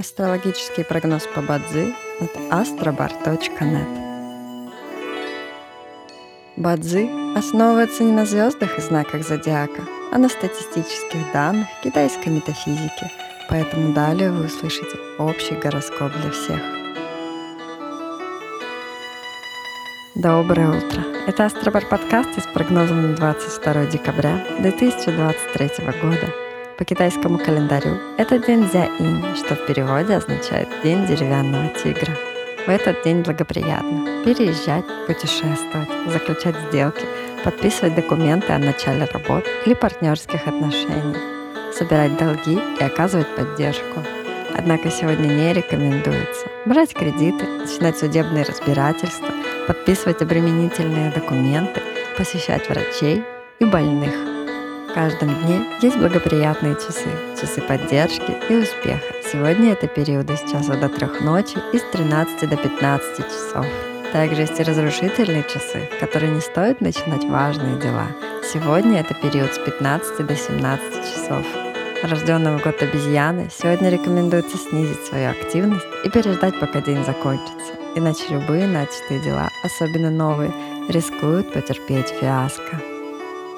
Астрологический прогноз по Бадзи от astrobar.net Бадзи основывается не на звездах и знаках зодиака, а на статистических данных китайской метафизики, поэтому далее вы услышите общий гороскоп для всех. Доброе утро! Это Астробар подкаст с прогнозом на 22 декабря 2023 года – по китайскому календарю это день Дзя-инь, что в переводе означает «день деревянного тигра». В этот день благоприятно переезжать, путешествовать, заключать сделки, подписывать документы о начале работ или партнерских отношений, собирать долги и оказывать поддержку. Однако сегодня не рекомендуется брать кредиты, начинать судебные разбирательства, подписывать обременительные документы, посещать врачей и больных – в каждом дне есть благоприятные часы, часы поддержки и успеха. Сегодня это периоды с часа до трех ночи и с 13 до 15 часов. Также есть и разрушительные часы, в которые не стоит начинать важные дела. Сегодня это период с 15 до 17 часов. Рожденного в год обезьяны сегодня рекомендуется снизить свою активность и переждать, пока день закончится. Иначе любые начатые дела, особенно новые, рискуют потерпеть фиаско.